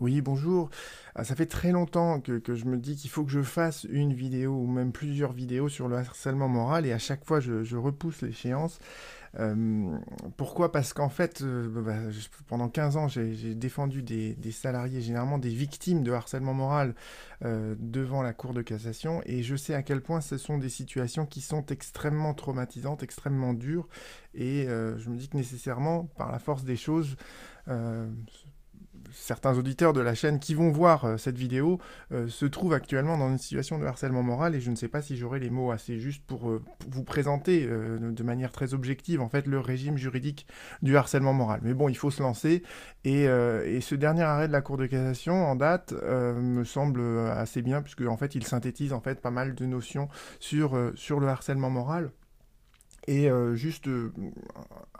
Oui, bonjour. Ah, ça fait très longtemps que, je me dis qu'il faut que je fasse une vidéo ou même plusieurs vidéos sur le harcèlement moral et à chaque fois je, repousse l'échéance. Euh, pourquoi? Parce qu'en fait, euh, bah, pendant 15 ans, j'ai défendu des, salariés, généralement des victimes de harcèlement moral euh, devant la Cour de cassation et je sais à quel point ce sont des situations qui sont extrêmement traumatisantes, extrêmement dures et je me dis que nécessairement, par la force des choses, certains auditeurs de la chaîne qui vont voir euh, cette vidéo euh, se trouvent actuellement dans une situation de harcèlement moral et je ne sais pas si j'aurai les mots assez justes pour, euh, vous présenter de manière très objective en fait le régime juridique du harcèlement moral. Mais bon, il faut se lancer et, ce dernier arrêt de la Cour de cassation en date me semble assez bien puisque en fait il synthétise en fait pas mal de notions sur, sur le harcèlement moral. Et euh, juste euh,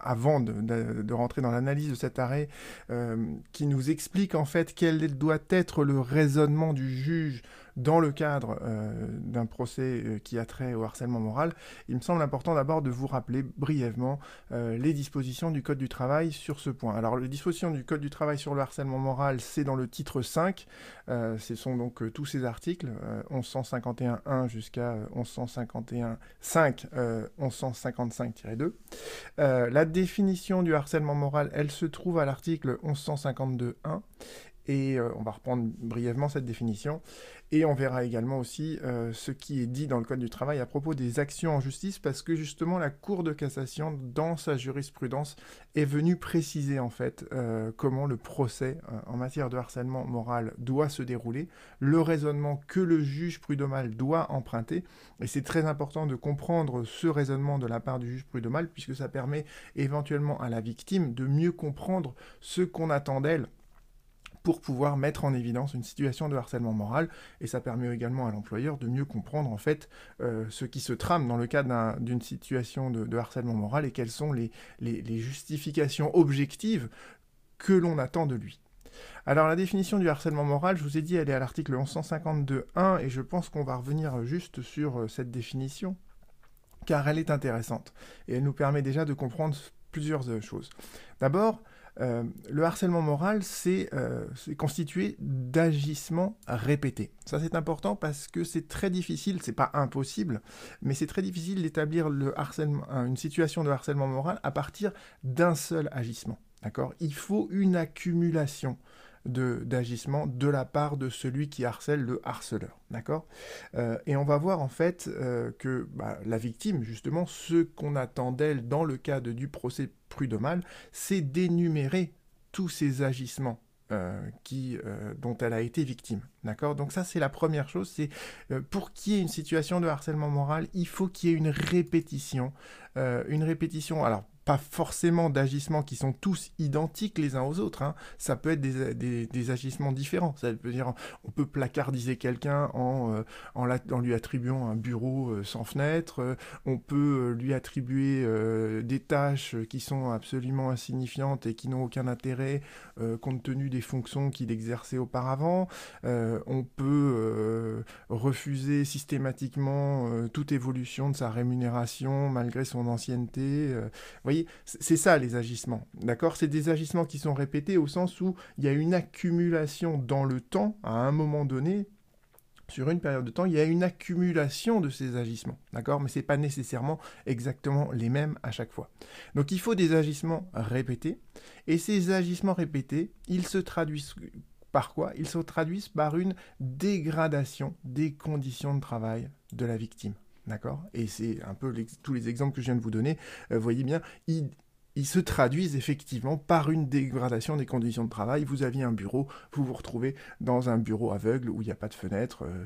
avant de, rentrer dans l'analyse de cet arrêt, euh, qui nous explique en fait quel doit être le raisonnement du juge dans le cadre euh, d'un procès euh, qui a trait au harcèlement moral, il me semble important d'abord de vous rappeler brièvement euh, les dispositions du Code du travail sur ce point. Alors les dispositions du Code du travail sur le harcèlement moral, c'est dans le titre 5, ce sont donc tous ces articles, 1151.1 jusqu'à 1151.5, 1155-2. la définition du harcèlement moral, elle se trouve à l'article 1152.1 et on va reprendre brièvement cette définition. Et on verra également aussi euh, ce qui est dit dans le Code du travail à propos des actions en justice, parce que justement la Cour de cassation, dans sa jurisprudence, est venue préciser en fait euh, comment le procès euh, en matière de harcèlement moral doit se dérouler, le raisonnement que le juge prud'homal doit emprunter. Et c'est très important de comprendre ce raisonnement de la part du juge prud'homal, puisque ça permet éventuellement à la victime de mieux comprendre ce qu'on attend d'elle pour pouvoir mettre en évidence une situation de harcèlement moral et ça permet également à l'employeur de mieux comprendre en fait euh, ce qui se trame dans le cadre d'une situation de, harcèlement moral et quelles sont les, justifications objectives que l'on attend de lui. Alors la définition du harcèlement moral, je vous ai dit, elle est à l'article 1152.1 et je pense qu'on va revenir juste sur euh, cette définition car elle est intéressante et elle nous permet déjà de comprendre plusieurs euh, choses. D'abord, euh, le harcèlement moral, euh, c'est constitué d'agissements répétés. Ça, c'est important parce que c'est très difficile, c'est pas impossible, mais c'est très difficile d'établir une situation de harcèlement moral à partir d'un seul agissement. D'accord? Il faut une accumulation d'agissement de, la part de celui qui harcèle le harceleur. D'accord? Euh, Et on va voir en fait que bah, la victime, justement, ce qu'on attend d'elle dans le cadre du procès prud'homal, c'est d'énumérer tous ces agissements euh, qui, euh, dont elle a été victime. D'accord? Donc ça, c'est la première chose. C'est euh, pour qu'il y ait une situation de harcèlement moral, il faut qu'il y ait une répétition. une répétition, alors pas forcément d'agissements qui sont tous identiques les uns aux autres. Hein. Ça peut être des, agissements différents. Ça veut dire on peut placardiser quelqu'un en, euh, en, lui attribuant un bureau euh, sans fenêtre. Euh, on peut lui attribuer des tâches qui sont absolument insignifiantes et qui n'ont aucun intérêt compte tenu des fonctions qu'il exerçait auparavant. on peut refuser systématiquement toute évolution de sa rémunération malgré son ancienneté. Vous voyez, c'est ça les agissements, d'accord? C'est des agissements qui sont répétés au sens où il y a une accumulation dans le temps, à un moment donné, sur une période de temps, il y a une accumulation de ces agissements, d'accord? Mais ce n'est pas nécessairement exactement les mêmes à chaque fois. Donc il faut des agissements répétés, et ces agissements répétés, ils se traduisent par quoi? Ils se traduisent par une dégradation des conditions de travail de la victime. D'accord? Et c'est un peu tous les exemples que je viens de vous donner. Euh, voyez bien, ils, se traduisent effectivement par une dégradation des conditions de travail. Vous aviez un bureau, vous vous retrouvez dans un bureau aveugle où il n'y a pas de fenêtre, euh,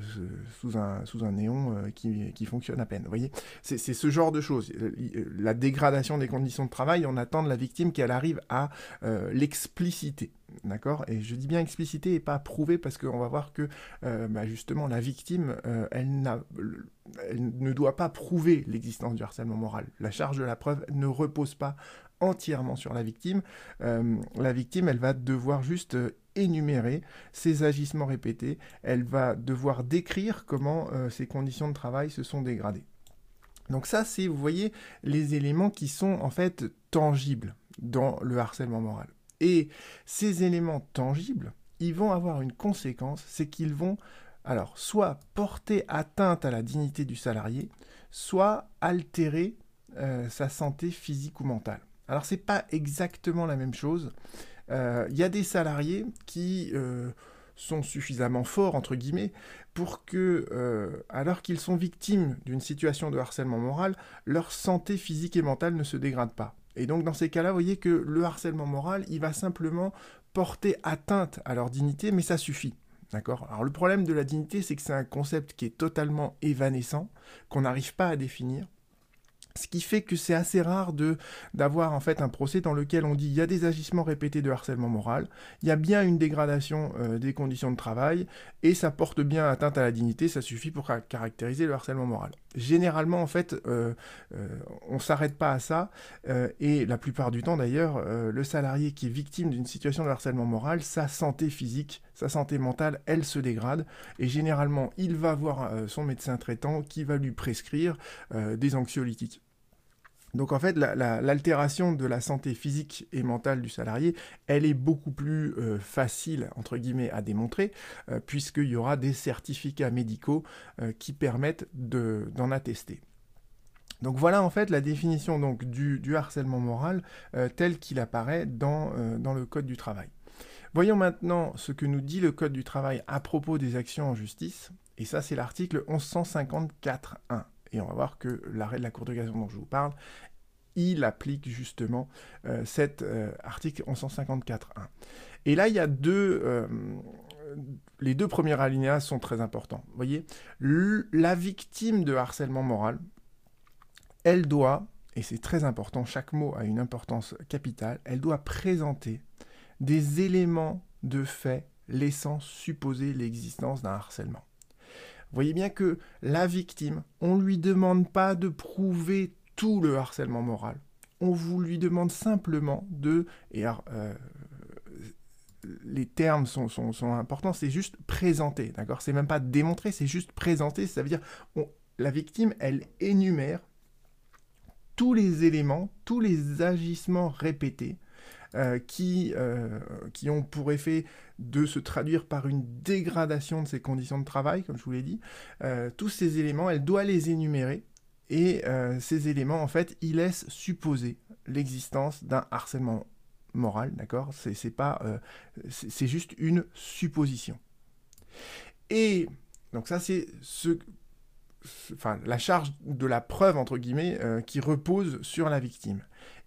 sous, un, néon euh, qui, qui, fonctionne à peine. Vous voyez? C'est ce genre de choses. La dégradation des conditions de travail, on attend de la victime qu'elle arrive à l'expliciter. D'accord? Et je dis bien explicité et pas prouvé parce qu'on va voir que euh, bah, justement la victime, euh, elle, ne doit pas prouver l'existence du harcèlement moral. La charge de la preuve ne repose pas entièrement sur la victime. Euh, la victime, elle va devoir juste énumérer ses agissements répétés. Elle va devoir décrire comment ses conditions de travail se sont dégradées. Donc ça, c'est, vous voyez, les éléments qui sont en fait tangibles dans le harcèlement moral. Et ces éléments tangibles, ils vont avoir une conséquence, c'est qu'ils vont alors soit porter atteinte à la dignité du salarié, soit altérer euh, sa santé physique ou mentale. Alors c'est pas exactement la même chose. Euh, il y a des salariés qui euh, sont suffisamment forts, entre guillemets, pour que, alors qu'ils sont victimes d'une situation de harcèlement moral, leur santé physique et mentale ne se dégrade pas. Et donc dans ces cas-là, vous voyez que le harcèlement moral, il va simplement porter atteinte à leur dignité, mais ça suffit. D'accord? Alors le problème de la dignité, c'est que c'est un concept qui est totalement évanescent, qu'on n'arrive pas à définir. Ce qui fait que c'est assez rare de d'avoir en fait un procès dans lequel on dit il y a des agissements répétés de harcèlement moral, il y a bien une dégradation euh, des conditions de travail et ça porte bien atteinte à la dignité, ça suffit pour caractériser le harcèlement moral. Généralement en fait, euh, euh, s'arrête pas à ça et la plupart du temps d'ailleurs, le salarié qui est victime d'une situation de harcèlement moral, sa santé physique, sa santé mentale, elle se dégrade et généralement il va voir son médecin traitant qui va lui prescrire des anxiolytiques. Donc en fait, l'altération de la santé physique et mentale du salarié, elle est beaucoup plus euh, facile, entre guillemets, à démontrer, euh, puisqu'il y aura des certificats médicaux euh, qui permettent d'en attester. Donc voilà en fait la définition du, harcèlement moral tel qu'il apparaît dans le Code du travail. Voyons maintenant ce que nous dit le Code du travail à propos des actions en justice. Et ça, c'est l'article 1154.1. Et on va voir que l'arrêt de la Cour de cassation dont je vous parle, il applique justement euh, cet euh, article 1154.1. Et là, il y a deux... Euh, les deux premiers alinéas sont très importants. Vous voyez, la victime de harcèlement moral, elle doit, et c'est très important, chaque mot a une importance capitale, elle doit présenter des éléments de fait laissant supposer l'existence d'un harcèlement voyez bien que la victime, on ne lui demande pas de prouver tout le harcèlement moral. On vous lui demande simplement de... Et euh, les termes sont, sont, importants, c'est juste présenter, d'accord? C'est même pas démontrer, c'est juste présenter. Ça veut dire, la victime, elle énumère tous les éléments, tous les agissements répétés euh, qui, euh, qui ont pour effet de se traduire par une dégradation de ses conditions de travail, comme je vous l'ai dit. Euh, tous ces éléments, elle doit les énumérer. Et ces éléments, en fait, ils laissent supposer l'existence d'un harcèlement moral, d'accord? C'est pas, c'est juste une supposition. Et donc ça, c'est ce enfin, la charge de la preuve, entre guillemets, qui repose sur la victime.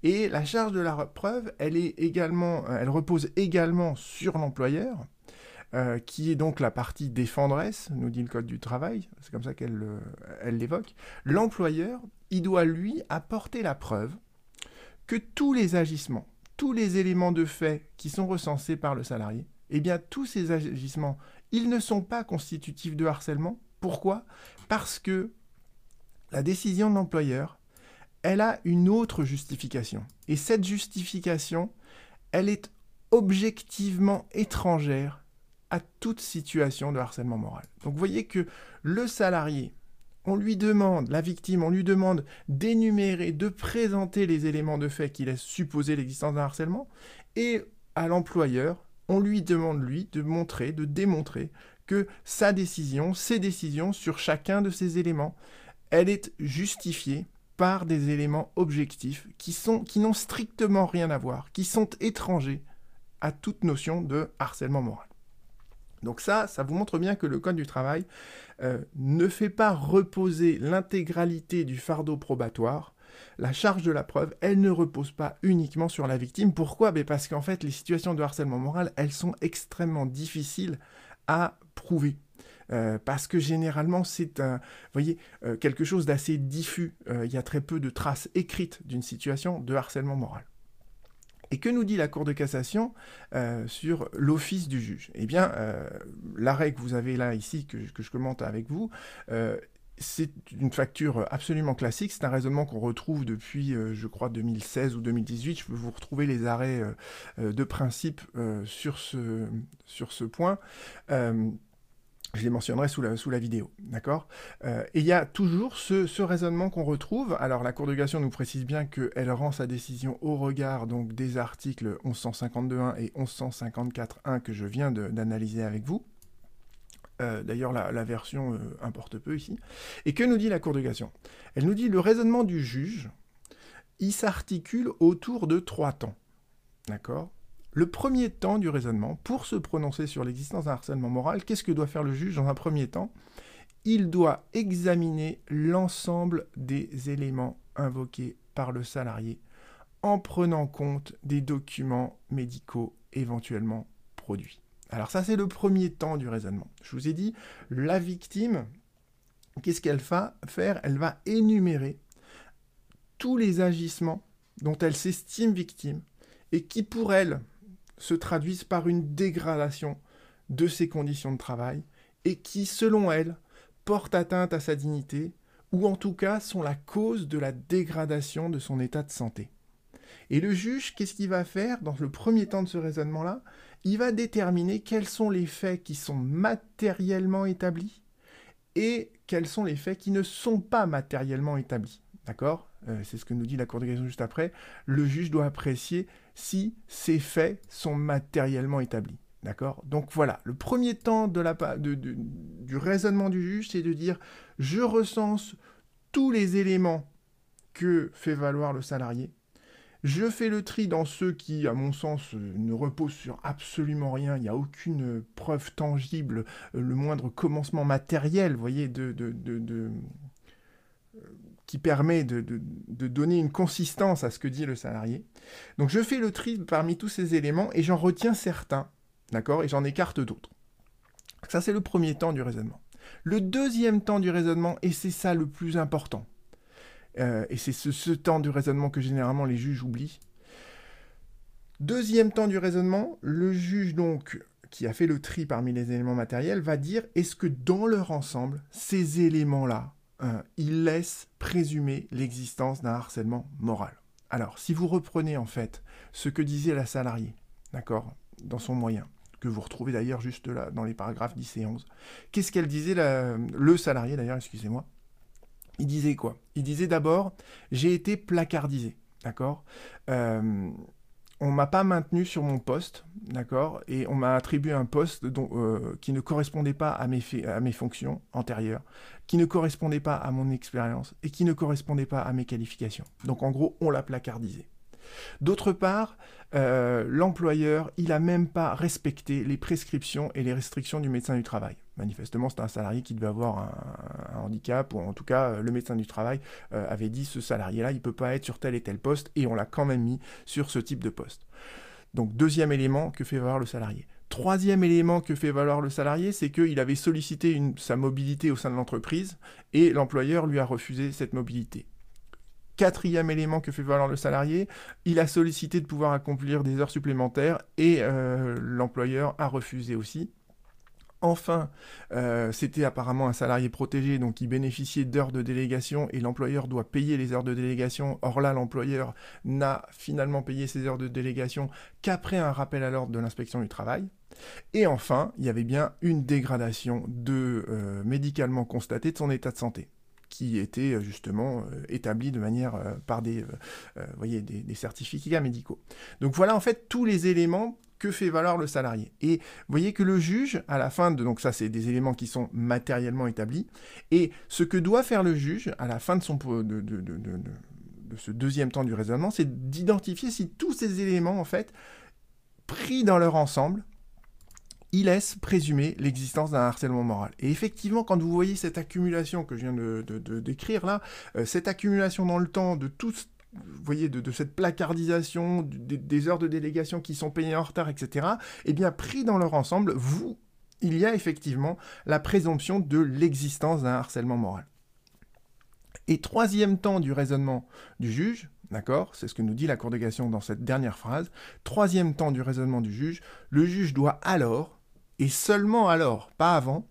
Et la charge de la preuve, elle, est également, euh, elle repose également sur l'employeur, euh, qui est donc la partie défendresse, nous dit le Code du travail, c'est comme ça qu'elle euh, l'évoque. L'employeur, il doit lui apporter la preuve que tous les agissements, tous les éléments de fait qui sont recensés par le salarié, eh bien tous ces agissements, ils ne sont pas constitutifs de harcèlement. Pourquoi? Parce que la décision de l'employeur, elle a une autre justification. Et cette justification, elle est objectivement étrangère à toute situation de harcèlement moral. Donc vous voyez que le salarié, on lui demande, la victime, on lui demande d'énumérer, de présenter les éléments de fait qui laissent supposer l'existence d'un harcèlement, et à l'employeur, on lui demande, lui, de montrer, de démontrer que sa décision, ses décisions sur chacun de ces éléments, elle est justifiée par des éléments objectifs qui sont qui n'ont strictement rien à voir, qui sont étrangers à toute notion de harcèlement moral. Donc ça, ça vous montre bien que le Code du travail euh, ne fait pas reposer l'intégralité du fardeau probatoire. La charge de la preuve, elle ne repose pas uniquement sur la victime. Pourquoi? Ben Parce qu'en fait, les situations de harcèlement moral, elles sont extrêmement difficiles à prouver. Euh, parce que généralement c'est un, voyez, euh, quelque chose d'assez diffus. Euh, il y a très peu de traces écrites d'une situation de harcèlement moral. Et que nous dit la Cour de cassation sur l'office du juge? Eh bien, l'arrêt que vous avez là ici, que, que je commente avec vous, c'est une facture absolument classique, c'est un raisonnement qu'on retrouve depuis, je crois, 2016 ou 2018. Je peux vous retrouver les arrêts de principe sur, ce, point. Je les mentionnerai sous la, vidéo, d'accord? Euh, Et il y a toujours ce, raisonnement qu'on retrouve. Alors la Cour de cassation nous précise bien qu'elle rend sa décision au regard donc des articles 1152.1 et 1154.1 que je viens d'analyser avec vous. Euh, d'ailleurs, la, version euh, importe peu ici. Et que nous dit la Cour de cassation Elle nous dit le raisonnement du juge, il s'articule autour de trois temps. D'accord? Le premier temps du raisonnement, pour se prononcer sur l'existence d'un harcèlement moral, qu'est-ce que doit faire le juge dans un premier temps? Il doit examiner l'ensemble des éléments invoqués par le salarié en prenant compte des documents médicaux éventuellement produits. Alors ça, c'est le premier temps du raisonnement. Je vous ai dit, la victime, qu'est-ce qu'elle va faire? Elle va énumérer tous les agissements dont elle s'estime victime et qui, pour elle, se traduisent par une dégradation de ses conditions de travail et qui, selon elle, portent atteinte à sa dignité ou en tout cas sont la cause de la dégradation de son état de santé. Et le juge, qu'est-ce qu'il va faire dans le premier temps de ce raisonnement-là? Il va déterminer quels sont les faits qui sont matériellement établis et quels sont les faits qui ne sont pas matériellement établis. D'accord? Euh, C'est ce que nous dit la Cour de cassation juste après. Le juge doit apprécier si ces faits sont matériellement établis. D'accord? Donc voilà, le premier temps du raisonnement du juge, c'est de dire je recense tous les éléments que fait valoir le salarié. Je fais le tri dans ceux qui, à mon sens, ne reposent sur absolument rien. Il n'y a aucune preuve tangible, le moindre commencement matériel, vous voyez, de, de, de qui permet de, donner une consistance à ce que dit le salarié. Donc je fais le tri parmi tous ces éléments et j'en retiens certains, d'accord, et j'en écarte d'autres. Ça c'est le premier temps du raisonnement. Le deuxième temps du raisonnement, et c'est ça le plus important, euh, et c'est ce, temps du raisonnement que généralement les juges oublient. Deuxième temps du raisonnement, le juge donc qui a fait le tri parmi les éléments matériels va dire est-ce que dans leur ensemble, ces éléments-là il laisse présumer l'existence d'un harcèlement moral? Alors, si vous reprenez en fait ce que disait la salariée, d'accord, dans son moyen, que vous retrouvez d'ailleurs juste là dans les paragraphes 10 et 11, qu'est-ce qu'elle disait, le salarié d'ailleurs, excusez-moi Il disait quoi? Il disait d'abord, j'ai été placardisé, d'accord? Euh, on m'a pas maintenu sur mon poste, d'accord, et on m'a attribué un poste euh, qui ne correspondait pas à mes, à mes fonctions antérieures, qui ne correspondait pas à mon expérience et qui ne correspondait pas à mes qualifications. Donc en gros, on l'a placardisé. D'autre part, euh, l'employeur, il n'a même pas respecté les prescriptions et les restrictions du médecin du travail. Manifestement, c'est un salarié qui devait avoir un, handicap, ou en tout cas, euh, le médecin du travail euh, avait dit ce salarié-là, il ne peut pas être sur tel et tel poste, et on l'a quand même mis sur ce type de poste. Donc, deuxième élément que fait valoir le salarié? Troisième élément que fait valoir le salarié, c'est qu'il avait sollicité sa mobilité au sein de l'entreprise et l'employeur lui a refusé cette mobilité. Quatrième élément que fait valoir le salarié, il a sollicité de pouvoir accomplir des heures supplémentaires et euh, l'employeur a refusé aussi. Enfin, euh, c'était apparemment un salarié protégé, donc il bénéficiait d'heures de délégation et l'employeur doit payer les heures de délégation. Or là, l'employeur n'a finalement payé ces heures de délégation qu'après un rappel à l'ordre de l'inspection du travail. Et enfin, il y avait bien une dégradation de euh, médicalement constatée de son état de santé qui était euh, justement euh, établi de manière euh, par des, certificats médicaux. Donc voilà en fait tous les éléments que fait valoir le salarié. Et vous voyez que le juge, à la fin de... Donc ça, c'est des éléments qui sont matériellement établis. Et ce que doit faire le juge, à la fin de, son, de ce deuxième temps du raisonnement, c'est d'identifier si tous ces éléments, en fait, pris dans leur ensemble, il laisse présumer l'existence d'un harcèlement moral. Et effectivement, quand vous voyez cette accumulation que je viens de, décrire là, euh, cette accumulation dans le temps de tout, vous voyez, de, cette placardisation, des, heures de délégation qui sont payées en retard, etc., eh bien, pris dans leur ensemble, vous, il y a effectivement la présomption de l'existence d'un harcèlement moral. Et troisième temps du raisonnement du juge, d'accord, c'est ce que nous dit la Cour de dans cette dernière phrase, troisième temps du raisonnement du juge, le juge doit alors, et seulement alors, pas avant,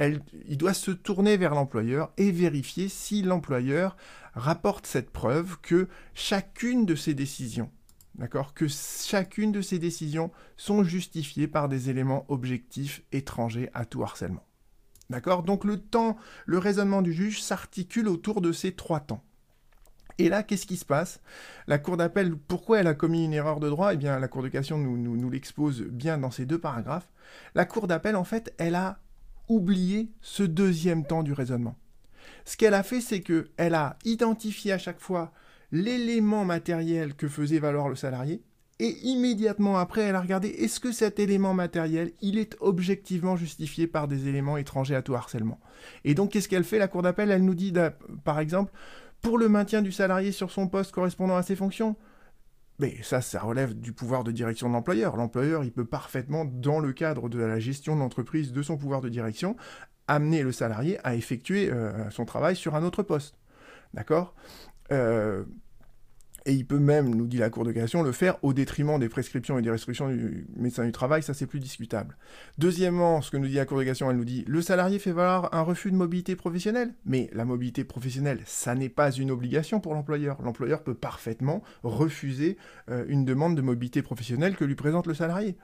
il doit se tourner vers l'employeur et vérifier si l'employeur rapporte cette preuve que chacune de ses décisions, d'accord, que chacune de décisions sont justifiées par des éléments objectifs étrangers à tout harcèlement. D'accord? Donc le temps, le raisonnement du juge s'articule autour de ces trois temps. Et là, qu'est-ce qui se passe? La Cour d'appel, pourquoi elle a commis une erreur de droit? Eh bien, la Cour de cassation nous, l'expose bien dans ces deux paragraphes. La Cour d'appel, en fait, elle a oublié ce deuxième temps du raisonnement. Ce qu'elle a fait, c'est qu'elle a identifié à chaque fois l'élément matériel que faisait valoir le salarié, et immédiatement après, elle a regardé est-ce que cet élément matériel, il est objectivement justifié par des éléments étrangers à tout harcèlement? Et donc, qu'est-ce qu'elle fait La Cour d'appel, elle nous dit, par exemple, pour le maintien du salarié sur son poste correspondant à ses fonctions, mais ça, ça relève du pouvoir de direction de l'employeur. L'employeur, il peut parfaitement, dans le cadre de la gestion de l'entreprise, de son pouvoir de direction, amener le salarié à effectuer euh, son travail sur un autre poste. D'accord? Euh, et il peut même, nous dit la Cour de cassation, le faire au détriment des prescriptions et des restrictions du médecin du travail, ça c'est plus discutable. Deuxièmement, ce que nous dit la Cour de cassation, elle nous dit, le salarié fait valoir un refus de mobilité professionnelle. Mais la mobilité professionnelle, ça n'est pas une obligation pour l'employeur. L'employeur peut parfaitement refuser euh, une demande de mobilité professionnelle que lui présente le salarié.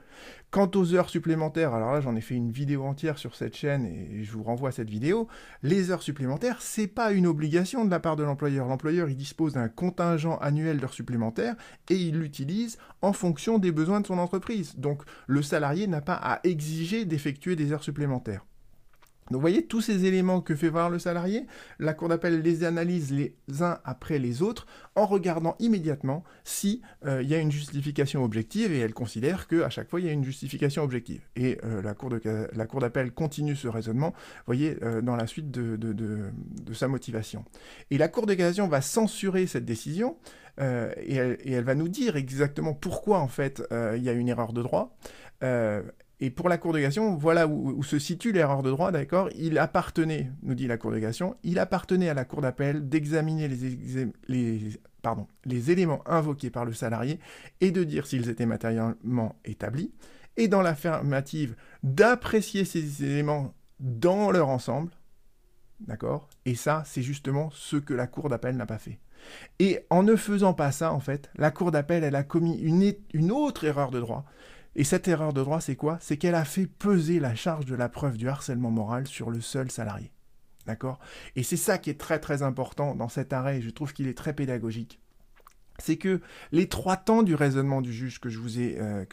Quant aux heures supplémentaires, alors là j'en ai fait une vidéo entière sur cette chaîne et je vous renvoie à cette vidéo, les heures supplémentaires, c'est pas une obligation de la part de l'employeur. L'employeur, il dispose d'un contingent annuel d'heures supplémentaires et il l'utilise en fonction des besoins de son entreprise. Donc le salarié n'a pas à exiger d'effectuer des heures supplémentaires. Donc vous voyez tous ces éléments que fait voir le salarié, la Cour d'appel les analyse les uns après les autres en regardant immédiatement si euh, y a une justification objective et elle considère qu'à chaque fois il y a une justification objective. Et euh, la Cour d'appel continue ce raisonnement, vous voyez, euh, dans la suite de, de, sa motivation. Et la Cour de cassation va censurer cette décision et elle, va nous dire exactement pourquoi en fait il y a une erreur de droit. Et pour la Cour de cassation, voilà où, se situe l'erreur de droit, d'accord? Il appartenait, nous dit la Cour de cassation, il appartenait à la Cour d'appel d'examiner les, les éléments invoqués par le salarié et de dire s'ils étaient matériellement établis, et dans l'affirmative, d'apprécier ces éléments dans leur ensemble, d'accord? Et ça, c'est justement ce que la Cour d'appel n'a pas fait. Et en ne faisant pas ça, en fait, la Cour d'appel, elle a commis une, autre erreur de droit, et cette erreur de droit, c'est quoi? C'est qu'elle a fait peser la charge de la preuve du harcèlement moral sur le seul salarié. D'accord? Et c'est ça qui est très très important dans cet arrêt, je trouve qu'il est très pédagogique. C'est que les trois temps du raisonnement du juge que je vous ai, euh,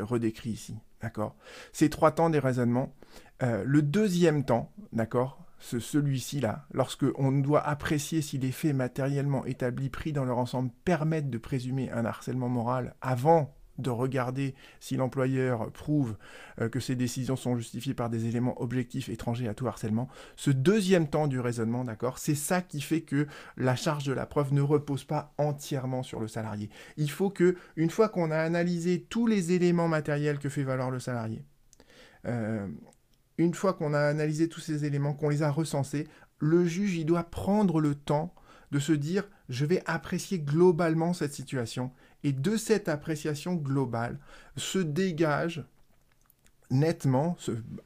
redécrit ici, d'accord? Ces trois temps des raisonnements, euh, le deuxième temps, d'accord? Ce, celui-ci là, lorsque on doit apprécier si les faits matériellement établis pris dans leur ensemble permettent de présumer un harcèlement moral avant de regarder si l'employeur prouve euh, que ses décisions sont justifiées par des éléments objectifs étrangers à tout harcèlement. Ce deuxième temps du raisonnement, d'accord, c'est ça qui fait que la charge de la preuve ne repose pas entièrement sur le salarié. Il faut que, une fois qu'on a analysé tous les éléments matériels que fait valoir le salarié, euh, une fois qu'on a analysé tous ces éléments, qu'on les a recensés, le juge, il doit prendre le temps de se dire, je vais apprécier globalement cette situation et de cette appréciation globale se dégage nettement,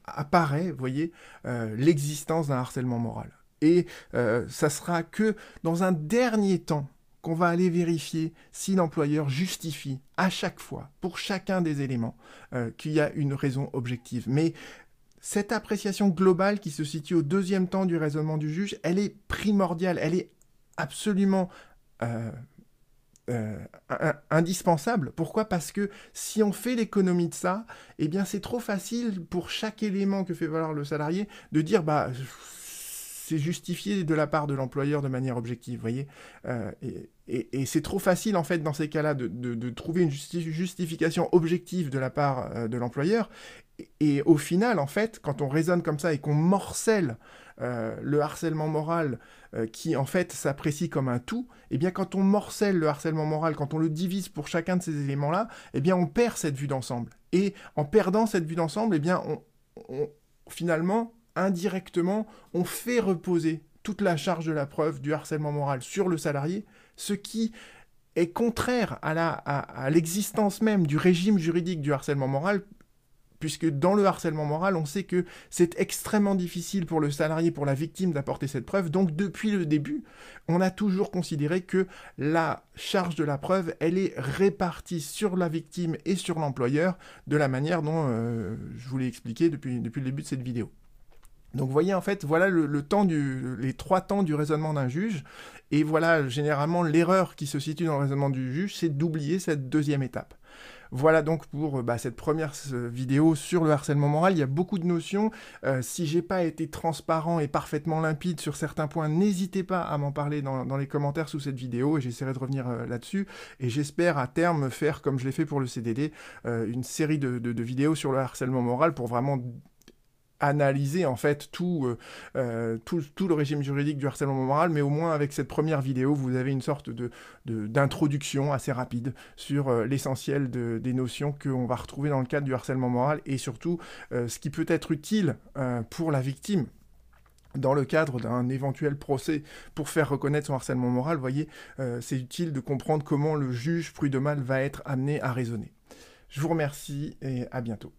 apparaît, voyez, euh, l'existence d'un harcèlement moral. Et euh, ça sera que dans un dernier temps qu'on va aller vérifier si l'employeur justifie à chaque fois, pour chacun des éléments, euh, qu'il y a une raison objective. Mais cette appréciation globale qui se situe au deuxième temps du raisonnement du juge, elle est primordiale, elle est absolument euh, indispensable. Pourquoi? Parce que si on fait l'économie de ça, eh bien c'est trop facile pour chaque élément que fait valoir le salarié de dire bah c'est justifié de la part de l'employeur de manière objective, voyez? Euh, et, c'est trop facile en fait dans ces cas-là de, trouver une justification objective de la part euh, de l'employeur. Et, au final, en fait, quand on raisonne comme ça et qu'on morcelle euh, le harcèlement moral euh, qui en fait s'apprécie comme un tout, eh bien quand on morcelle le harcèlement moral, quand on le divise pour chacun de ces éléments-là, eh bien on perd cette vue d'ensemble. Et en perdant cette vue d'ensemble, eh bien on, finalement, indirectement, on fait reposer toute la charge de la preuve du harcèlement moral sur le salarié, ce qui est contraire à l'existence même du régime juridique du harcèlement moral, puisque dans le harcèlement moral, on sait que c'est extrêmement difficile pour le salarié, pour la victime d'apporter cette preuve. Donc depuis le début, on a toujours considéré que la charge de la preuve, elle est répartie sur la victime et sur l'employeur de la manière dont euh, je vous l'ai expliqué depuis, le début de cette vidéo. Donc vous voyez en fait, voilà le, temps du, les trois temps du raisonnement d'un juge, et voilà généralement l'erreur qui se situe dans le raisonnement du juge, c'est d'oublier cette deuxième étape. Voilà donc pour bah, cette première vidéo sur le harcèlement moral. Il y a beaucoup de notions. Euh, si j'ai pas été transparent et parfaitement limpide sur certains points, n'hésitez pas à m'en parler dans, les commentaires sous cette vidéo et j'essaierai de revenir euh, là-dessus. Et j'espère à terme faire, comme je l'ai fait pour le CDD, euh, une série de vidéos sur le harcèlement moral pour vraiment analyser en fait euh, euh, tout, le régime juridique du harcèlement moral, mais au moins avec cette première vidéo, vous avez une sorte d'introduction assez rapide sur euh, l'essentiel des notions qu'on va retrouver dans le cadre du harcèlement moral et surtout ce qui peut être utile pour la victime dans le cadre d'un éventuel procès pour faire reconnaître son harcèlement moral, voyez, c'est utile de comprendre comment le juge prud'homal va être amené à raisonner. Je vous remercie et à bientôt.